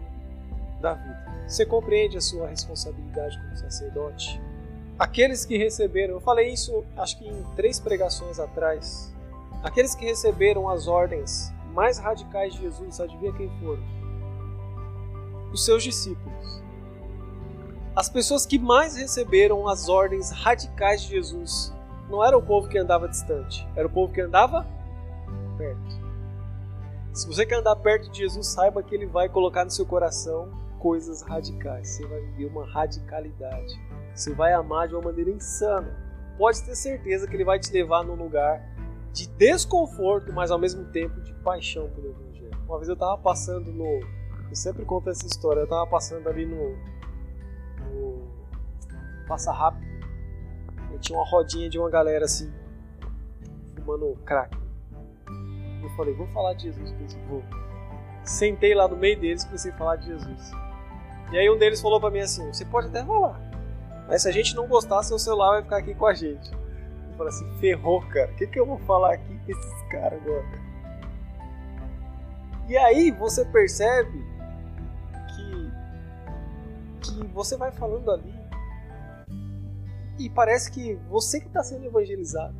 A: da vida. Você compreende a sua responsabilidade como sacerdote? Aqueles que receberam, eu falei isso acho que em três pregações atrás. Aqueles que receberam as ordens mais radicais de Jesus, adivinha quem foram? Os seus discípulos. As pessoas que mais receberam as ordens radicais de Jesus não era o povo que andava distante, era o povo que andava perto. Se você quer andar perto de Jesus, saiba que ele vai colocar no seu coração coisas radicais. Você vai viver uma radicalidade. Você vai amar de uma maneira insana. Pode ter certeza que ele vai te levar num lugar de desconforto, mas ao mesmo tempo de paixão pelo Evangelho. Uma vez eu estava passando no. Eu sempre conto essa história. Eu estava passando ali no. no Passa Rápido. E tinha uma rodinha de uma galera assim. Fumando crack. Eu falei, vou falar de Jesus. Pensei, vou. Sentei lá no meio deles e comecei a falar de Jesus. E aí um deles falou para mim assim: Você pode até falar, mas se a gente não gostar, seu celular vai ficar aqui com a gente. Eu falei assim: Ferrou, cara. O que, que eu vou falar aqui com esses caras agora? E aí você percebe que, que que você vai falando ali e parece que você que está sendo evangelizado.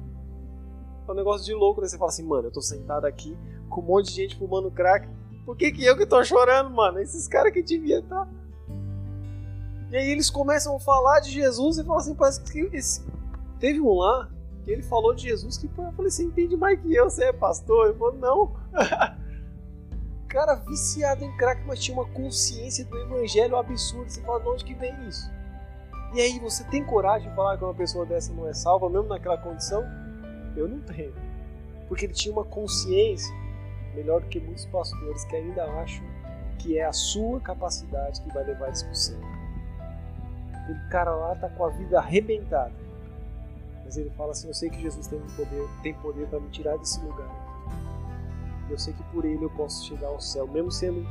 A: É um negócio de louco, né? Você fala assim, mano, eu tô sentado aqui com um monte de gente fumando crack. Por que, que eu que tô chorando, mano? Esses caras que devia estar. Tá... E aí eles começam a falar de Jesus e falam assim, parece que esse... teve um lá que ele falou de Jesus que eu falei, você entende mais que eu, você é pastor? Ele falou, não. cara viciado em crack, mas tinha uma consciência do evangelho absurda. Você fala, de onde que vem isso? E aí, você tem coragem de falar que uma pessoa dessa não é salva, mesmo naquela condição? Eu não tenho. Porque ele tinha uma consciência melhor do que muitos pastores que ainda acham que é a sua capacidade que vai levar eles para o céu. Aquele cara lá está com a vida arrebentada. Mas ele fala assim: Eu sei que Jesus tem poder, tem poder para me tirar desse lugar. Eu sei que por ele eu posso chegar ao céu, mesmo sendo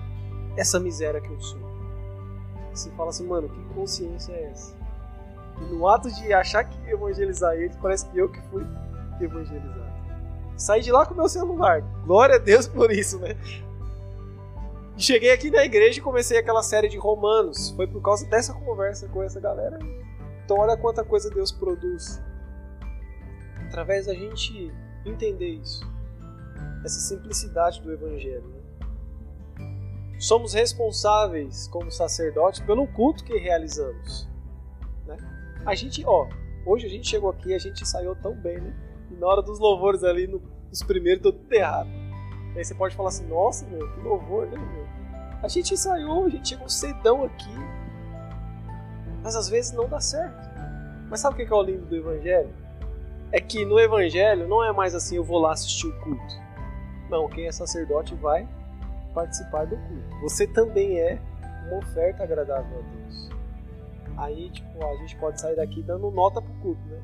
A: essa miséria que eu sou. Você fala assim, mano, que consciência é essa? E no ato de achar que evangelizar ele, parece que eu que fui evangelizado. Saí de lá com meu celular. Glória a Deus por isso, né? Cheguei aqui na igreja e comecei aquela série de romanos. Foi por causa dessa conversa com essa galera. Então olha quanta coisa Deus produz. Através da gente entender isso. Essa simplicidade do evangelho. Né? Somos responsáveis como sacerdotes pelo culto que realizamos. Né? A gente, ó, hoje a gente chegou aqui, a gente saiu tão bem, né? E na hora dos louvores ali, no, nos primeiros, deu tudo errado. Aí você pode falar assim, nossa, meu, que louvor, né, meu? A gente ensaiou, a gente chegou cedão aqui. Mas às vezes não dá certo. Mas sabe o que é o lindo do Evangelho? É que no Evangelho não é mais assim, eu vou lá assistir o culto. Não, quem é sacerdote vai participar do culto. Você também é uma oferta agradável a Deus. Aí, tipo, a gente pode sair daqui dando nota pro culto, né?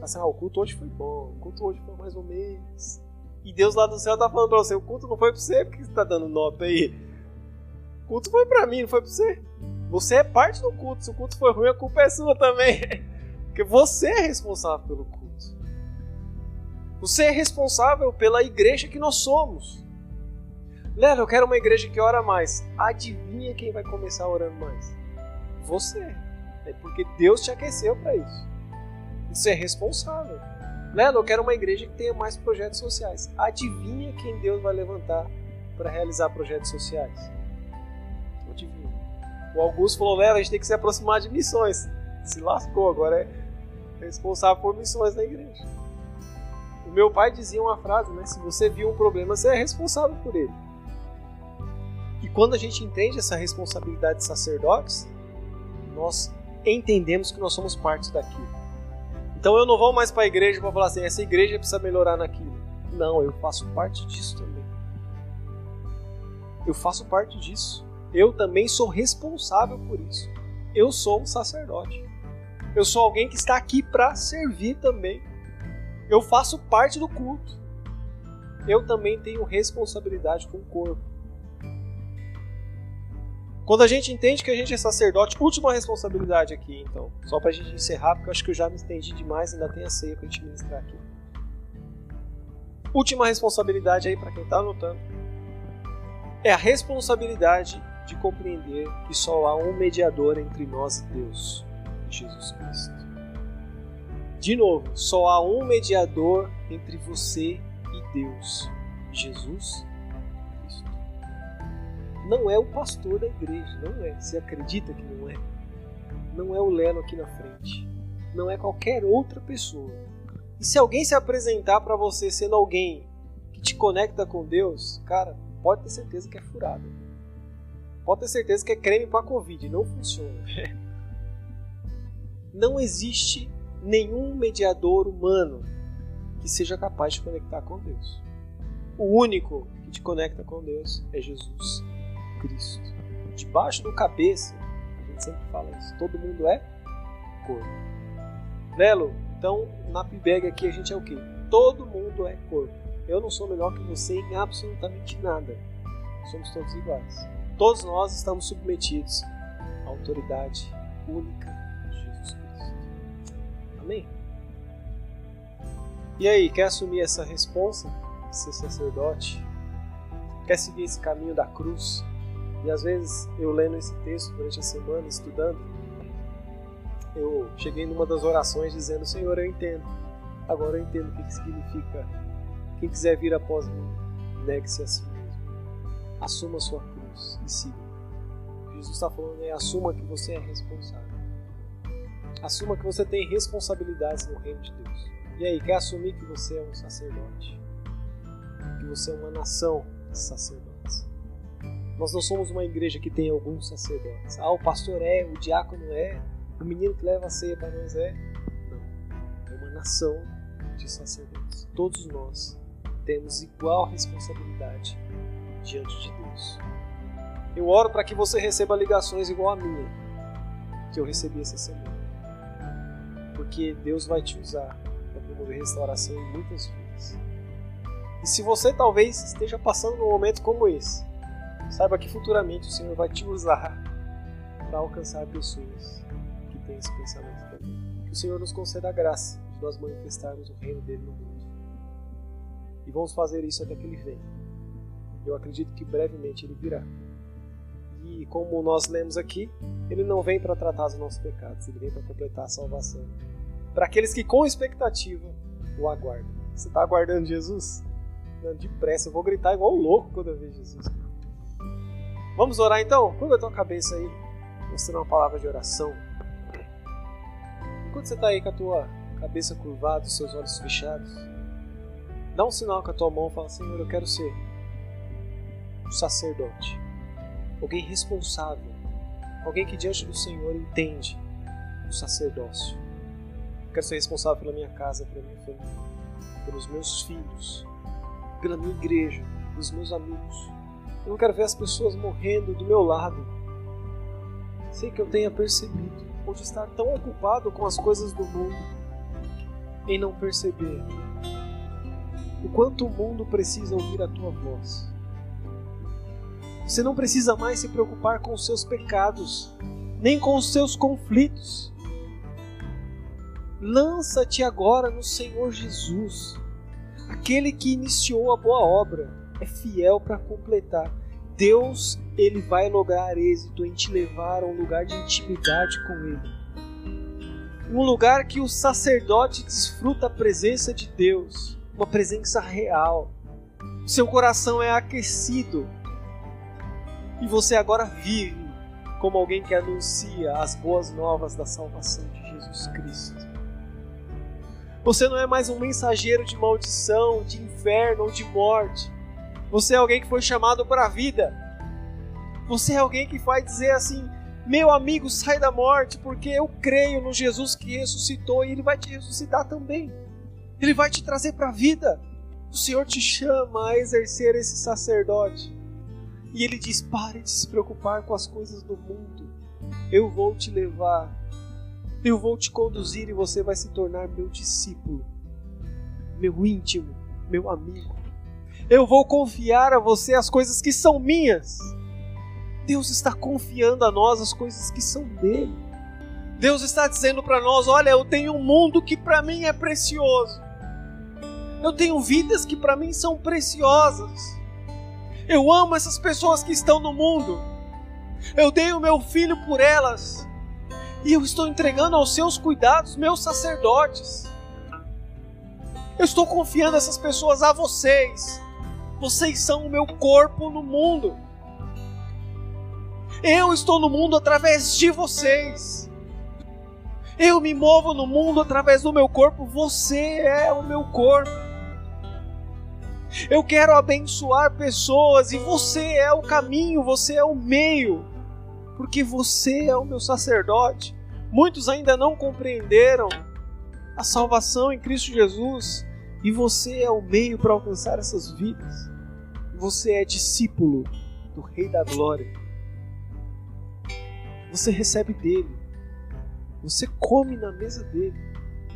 A: Assim, ah, o culto hoje foi bom, o culto hoje foi mais ou menos. E Deus lá do céu tá falando pra você, o culto não foi pra você, porque você tá dando nota aí? O culto foi pra mim, não foi pra você. Você é parte do culto, se o culto foi ruim, a culpa é sua também. Porque você é responsável pelo culto. Você é responsável pela igreja que nós somos. Leva, eu quero uma igreja que ora mais. Adivinha quem vai começar orando mais? Você. É porque Deus te aqueceu para isso. Você é responsável. Lelo, eu quero uma igreja que tenha mais projetos sociais. Adivinha quem Deus vai levantar para realizar projetos sociais? Adivinha. O Augusto falou, Lelo, a gente tem que se aproximar de missões. Se lascou, agora é responsável por missões na igreja. O meu pai dizia uma frase, né? Se você viu um problema, você é responsável por ele. E quando a gente entende essa responsabilidade de sacerdotes, nós entendemos que nós somos parte daquilo. Então eu não vou mais para a igreja para falar assim, essa igreja precisa melhorar naquilo. Não, eu faço parte disso também. Eu faço parte disso. Eu também sou responsável por isso. Eu sou um sacerdote. Eu sou alguém que está aqui para servir também. Eu faço parte do culto. Eu também tenho responsabilidade com o corpo. Quando a gente entende que a gente é sacerdote, última responsabilidade aqui, então, só para a gente encerrar, porque eu acho que eu já me estendi demais, ainda tem a ceia para a gente ministrar aqui. Última responsabilidade aí para quem está anotando é a responsabilidade de compreender que só há um mediador entre nós e Deus, Jesus Cristo. De novo, só há um mediador entre você e Deus, Jesus não é o pastor da igreja, não é. Você acredita que não é? Não é o Leno aqui na frente. Não é qualquer outra pessoa. E se alguém se apresentar para você sendo alguém que te conecta com Deus, cara, pode ter certeza que é furado. Pode ter certeza que é creme para Covid. Não funciona. Não existe nenhum mediador humano que seja capaz de conectar com Deus. O único que te conecta com Deus é Jesus Cristo. Debaixo do cabeça, a gente sempre fala isso, todo mundo é corpo. Lelo, então na PIBEG aqui a gente é o quê? Todo mundo é corpo. Eu não sou melhor que você em absolutamente nada. Somos todos iguais. Todos nós estamos submetidos à autoridade única. Amém? E aí, quer assumir essa responsa? Ser sacerdote? Quer seguir esse caminho da cruz? E às vezes eu lendo esse texto durante a semana, estudando, eu cheguei numa das orações dizendo: Senhor, eu entendo. Agora eu entendo o que, significa. Quem quiser vir após mim, negue-se a si mesmo. Assuma sua cruz e siga. Jesus está falando é assuma que você é responsável. Assuma que você tem responsabilidades no reino de Deus. E aí, quer assumir que você é um sacerdote? Que você é uma nação de sacerdotes? Nós não somos uma igreja que tem alguns sacerdotes. Ah, o pastor é, o diácono é, o menino que leva a ceia para nós é. Não. É uma nação de sacerdotes. Todos nós temos igual responsabilidade diante de Deus. Eu oro para que você receba ligações igual a minha, que eu recebi essa semana. Porque Deus vai te usar para promover restauração em muitas vidas. E se você talvez esteja passando num momento como esse, saiba que futuramente o Senhor vai te usar para alcançar pessoas que têm esse pensamento também. Que o Senhor nos conceda a graça de nós manifestarmos o reino dele no mundo. E vamos fazer isso até que ele venha. Eu acredito que brevemente ele virá. E como nós lemos aqui, ele não vem para tratar os nossos pecados, ele vem para completar a salvação. Para aqueles que com expectativa o aguardam. Você está aguardando Jesus? Não, depressa, eu vou gritar igual um louco quando eu ver Jesus. Vamos orar então? Curva a tua cabeça aí, mostrando uma palavra de oração. Enquanto você está aí com a tua cabeça curvada, os seus olhos fechados, dá um sinal com a tua mão e fala: Senhor, eu quero ser um sacerdote, alguém responsável, alguém que diante do Senhor entende o sacerdócio. Quero ser responsável pela minha casa, pela minha família, pelos meus filhos, pela minha igreja, pelos meus amigos. Eu não quero ver as pessoas morrendo do meu lado. Sei que eu tenha percebido, ou de estar tão ocupado com as coisas do mundo, em não perceber o quanto o mundo precisa ouvir a tua voz. Você não precisa mais se preocupar com os seus pecados, nem com os seus conflitos. Lança-te agora no Senhor Jesus. Aquele que iniciou a boa obra é fiel para completar. Deus, ele vai lograr êxito em te levar a um lugar de intimidade com ele. Um lugar que o sacerdote desfruta a presença de Deus, uma presença real. Seu coração é aquecido e você agora vive como alguém que anuncia as boas novas da salvação de Jesus Cristo. Você não é mais um mensageiro de maldição, de inferno ou de morte. Você é alguém que foi chamado para a vida. Você é alguém que vai dizer assim: Meu amigo, sai da morte, porque eu creio no Jesus que ressuscitou e ele vai te ressuscitar também. Ele vai te trazer para a vida. O Senhor te chama a exercer esse sacerdote. E ele diz: pare de se preocupar com as coisas do mundo. Eu vou te levar. Eu vou te conduzir e você vai se tornar meu discípulo, meu íntimo, meu amigo. Eu vou confiar a você as coisas que são minhas. Deus está confiando a nós as coisas que são dele. Deus está dizendo para nós: olha, eu tenho um mundo que para mim é precioso. Eu tenho vidas que para mim são preciosas. Eu amo essas pessoas que estão no mundo. Eu dei o meu filho por elas. E eu estou entregando aos seus cuidados meus sacerdotes. Eu estou confiando essas pessoas a vocês. Vocês são o meu corpo no mundo. Eu estou no mundo através de vocês. Eu me movo no mundo através do meu corpo. Você é o meu corpo. Eu quero abençoar pessoas e você é o caminho, você é o meio, porque você é o meu sacerdote. Muitos ainda não compreenderam a salvação em Cristo Jesus e você é o meio para alcançar essas vidas. Você é discípulo do Rei da Glória. Você recebe dele. Você come na mesa dele.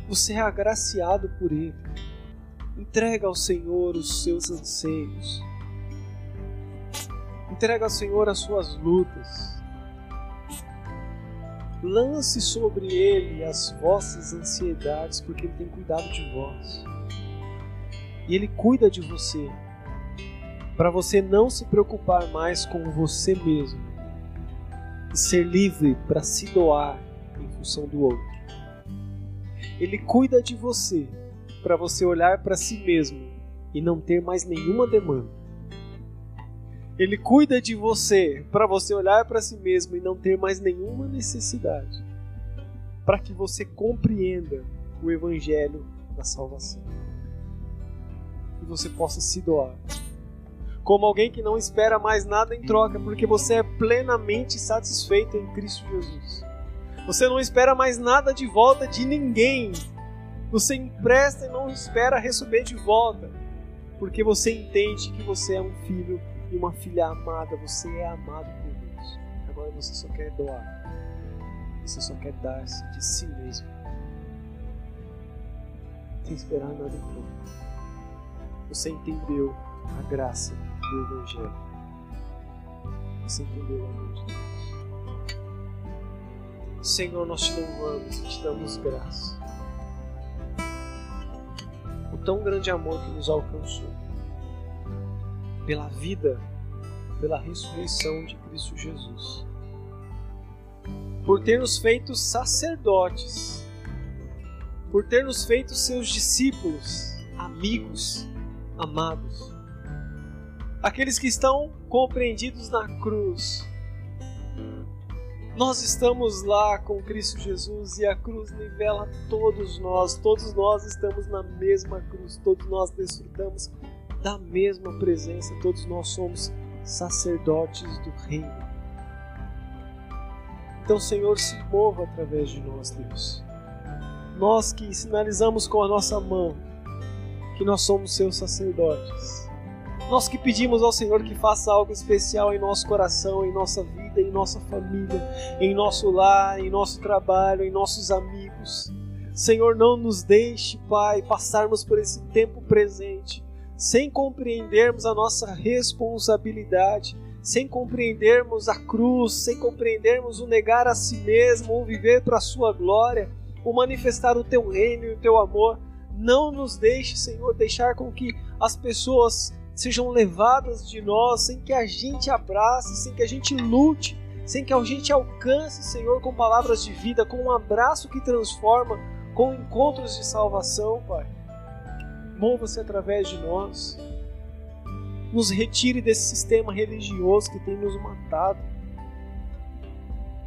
A: Você é agraciado por ele. Entrega ao Senhor os seus anseios. Entrega ao Senhor as suas lutas. Lance sobre Ele as vossas ansiedades, porque Ele tem cuidado de vós. E Ele cuida de você. para você não se preocupar mais com você mesmo e ser livre para se doar em função do outro. Ele cuida de você para você olhar para si mesmo e não ter mais nenhuma demanda. Ele cuida de você para você olhar para si mesmo e não ter mais nenhuma necessidade. Para que você compreenda o evangelho da salvação. E você possa se doar. Como alguém que não espera mais nada em troca, porque você é plenamente satisfeito em Cristo Jesus. Você não espera mais nada de volta de ninguém. Você empresta e não espera receber de volta, porque você entende que você é um filho uma filha amada. Você é amado por Deus. Agora você só quer doar. Você só quer dar-se de si mesmo. Sem esperar nada em troca. Você entendeu a graça do Evangelho. Você entendeu o amor de Deus. Senhor, nós te louvamos e te damos graça. O tão grande amor que nos alcançou, pela vida, pela ressurreição de Cristo Jesus, por ter nos feito sacerdotes, por ter nos feito seus discípulos, amigos, amados, aqueles que estão compreendidos na cruz. Nós estamos lá com Cristo Jesus e a cruz nivela todos nós, todos nós estamos na mesma cruz, todos nós desfrutamos da mesma presença, todos nós somos sacerdotes do Reino. Então, Senhor, se mova através de nós, Deus. Nós que sinalizamos com a nossa mão que nós somos seus sacerdotes nós que pedimos ao Senhor que faça algo especial em nosso coração, em nossa vida, em nossa família, em nosso lar, em nosso trabalho, em nossos amigos. Senhor, não nos deixe, Pai, passarmos por esse tempo presente sem compreendermos a nossa responsabilidade, sem compreendermos a cruz, sem compreendermos o negar a si mesmo, o viver para a sua glória, o manifestar o teu reino e o teu amor. Não nos deixe, Senhor, deixar com que as pessoas sejam levadas de nós, sem que a gente abrace, sem que a gente lute, sem que a gente alcance, Senhor, com palavras de vida, com um abraço que transforma, com encontros de salvação, Pai. Mova-se através de nós. Nos retire desse sistema religioso que tem nos matado.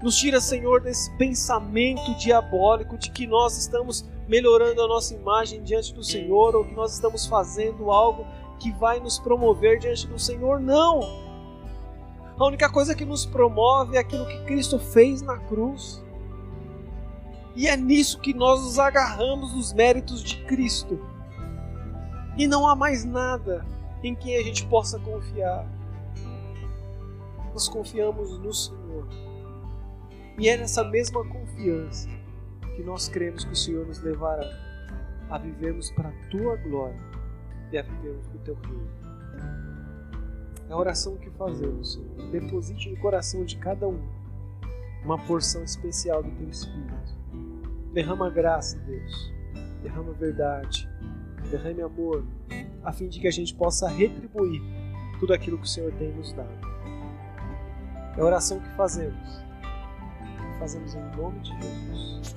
A: Nos tira, Senhor, desse pensamento diabólico de que nós estamos melhorando a nossa imagem diante do Senhor ou que nós estamos fazendo algo que vai nos promover diante do Senhor, não. A única coisa que nos promove é aquilo que Cristo fez na cruz. E é nisso que nós nos agarramos dos méritos de Cristo. E não há mais nada em quem a gente possa confiar. Nós confiamos no Senhor. E é nessa mesma confiança que nós cremos que o Senhor nos levará a vivermos para a tua glória e a vivermos o teu reino. É a oração que fazemos, Senhor. Deposite no coração de cada um uma porção especial do teu Espírito. Derrama graça, Deus. Derrama verdade. Derrame amor, a fim de que a gente possa retribuir tudo aquilo que o Senhor tem nos dado. É a oração que fazemos. Fazemos em nome de Jesus.